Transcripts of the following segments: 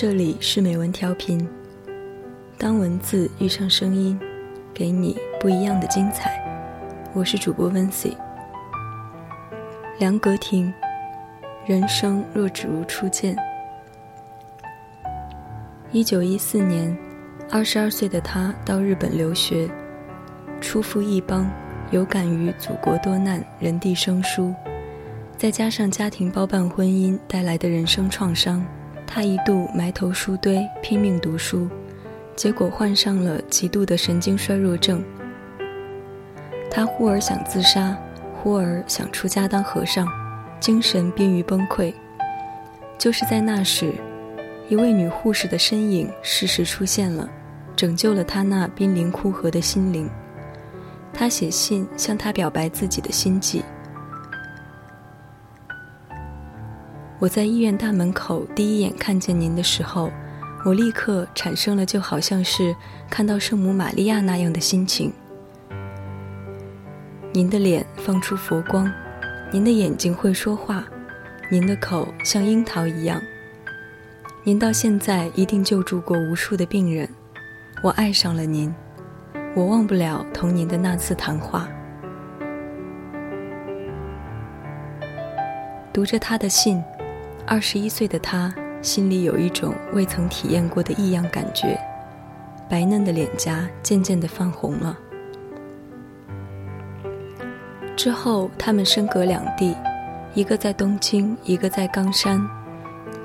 这里是美文调频，当文字遇上声音，给你不一样的精彩。我是主播温 C。梁格亭，人生若只如初见。一九一四年，二十二岁的他到日本留学，初赴异邦，有感于祖国多难，人地生疏，再加上家庭包办婚姻带来的人生创伤。他一度埋头书堆，拼命读书，结果患上了极度的神经衰弱症。他忽而想自杀，忽而想出家当和尚，精神濒于崩溃。就是在那时，一位女护士的身影适时出现了，拯救了他那濒临枯涸的心灵。他写信向他表白自己的心迹。我在医院大门口第一眼看见您的时候，我立刻产生了就好像是看到圣母玛利亚那样的心情。您的脸放出佛光，您的眼睛会说话，您的口像樱桃一样。您到现在一定救助过无数的病人，我爱上了您，我忘不了同您的那次谈话。读着他的信。二十一岁的他心里有一种未曾体验过的异样感觉，白嫩的脸颊渐渐的泛红了。之后，他们身隔两地，一个在东京，一个在冈山，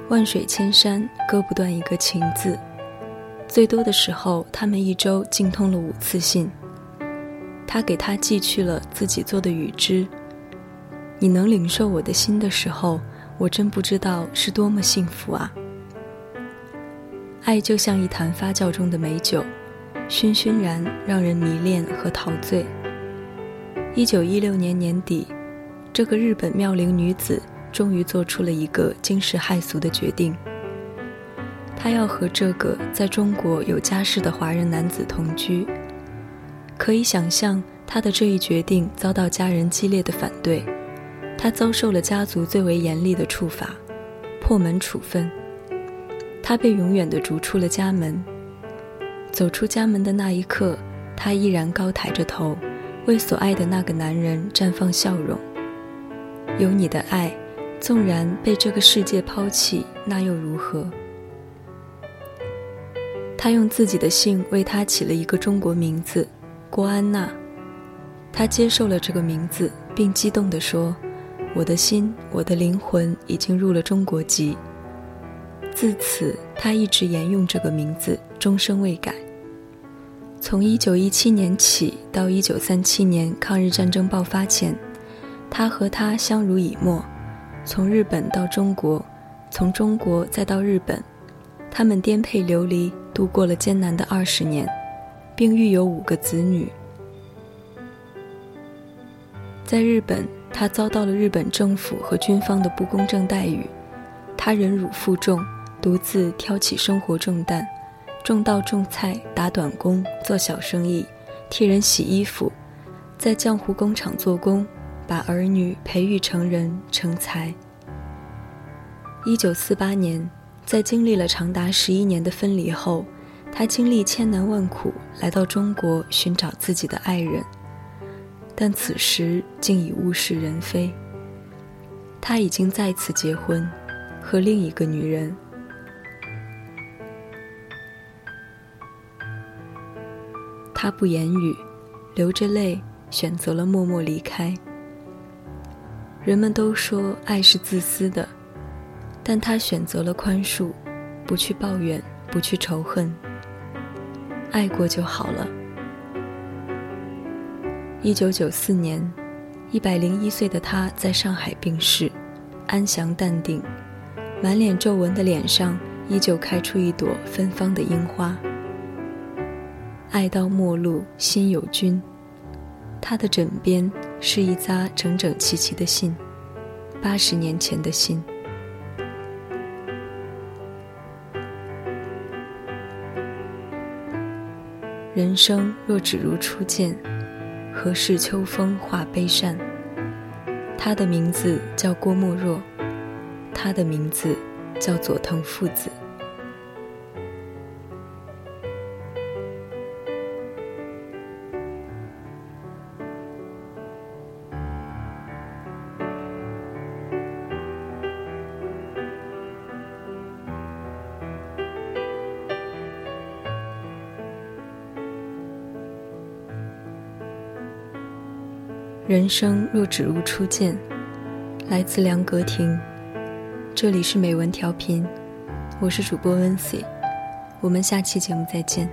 万水千山，割不断一个情字。最多的时候，他们一周竟通了五次信。他给他寄去了自己做的雨织。你能领受我的心的时候。我真不知道是多么幸福啊！爱就像一坛发酵中的美酒，醺醺然，让人迷恋和陶醉。一九一六年年底，这个日本妙龄女子终于做出了一个惊世骇俗的决定：她要和这个在中国有家室的华人男子同居。可以想象，她的这一决定遭到家人激烈的反对。他遭受了家族最为严厉的处罚，破门处分。他被永远地逐出了家门。走出家门的那一刻，他依然高抬着头，为所爱的那个男人绽放笑容。有你的爱，纵然被这个世界抛弃，那又如何？他用自己的姓为他起了一个中国名字，郭安娜。他接受了这个名字，并激动地说。我的心，我的灵魂已经入了中国籍。自此，他一直沿用这个名字，终生未改。从1917年起到1937年抗日战争爆发前，他和他相濡以沫，从日本到中国，从中国再到日本，他们颠沛流离，度过了艰难的二十年，并育有五个子女。在日本。他遭到了日本政府和军方的不公正待遇，他忍辱负重，独自挑起生活重担，种稻种菜，打短工，做小生意，替人洗衣服，在浆糊工厂做工，把儿女培育成人成才。一九四八年，在经历了长达十一年的分离后，他经历千难万苦，来到中国寻找自己的爱人。但此时竟已物是人非。他已经再次结婚，和另一个女人。他不言语，流着泪，选择了默默离开。人们都说爱是自私的，但他选择了宽恕，不去抱怨，不去仇恨。爱过就好了。一九九四年，一百零一岁的他在上海病逝，安详淡定，满脸皱纹的脸上依旧开出一朵芬芳的樱花。爱到末路，心有君。他的枕边是一扎整整齐齐的信，八十年前的信。人生若只如初见。何事秋风画悲扇？他的名字叫郭沫若，他的名字叫佐藤父子。人生若只如初见，来自梁格亭。这里是美文调频，我是主播温 C，我们下期节目再见。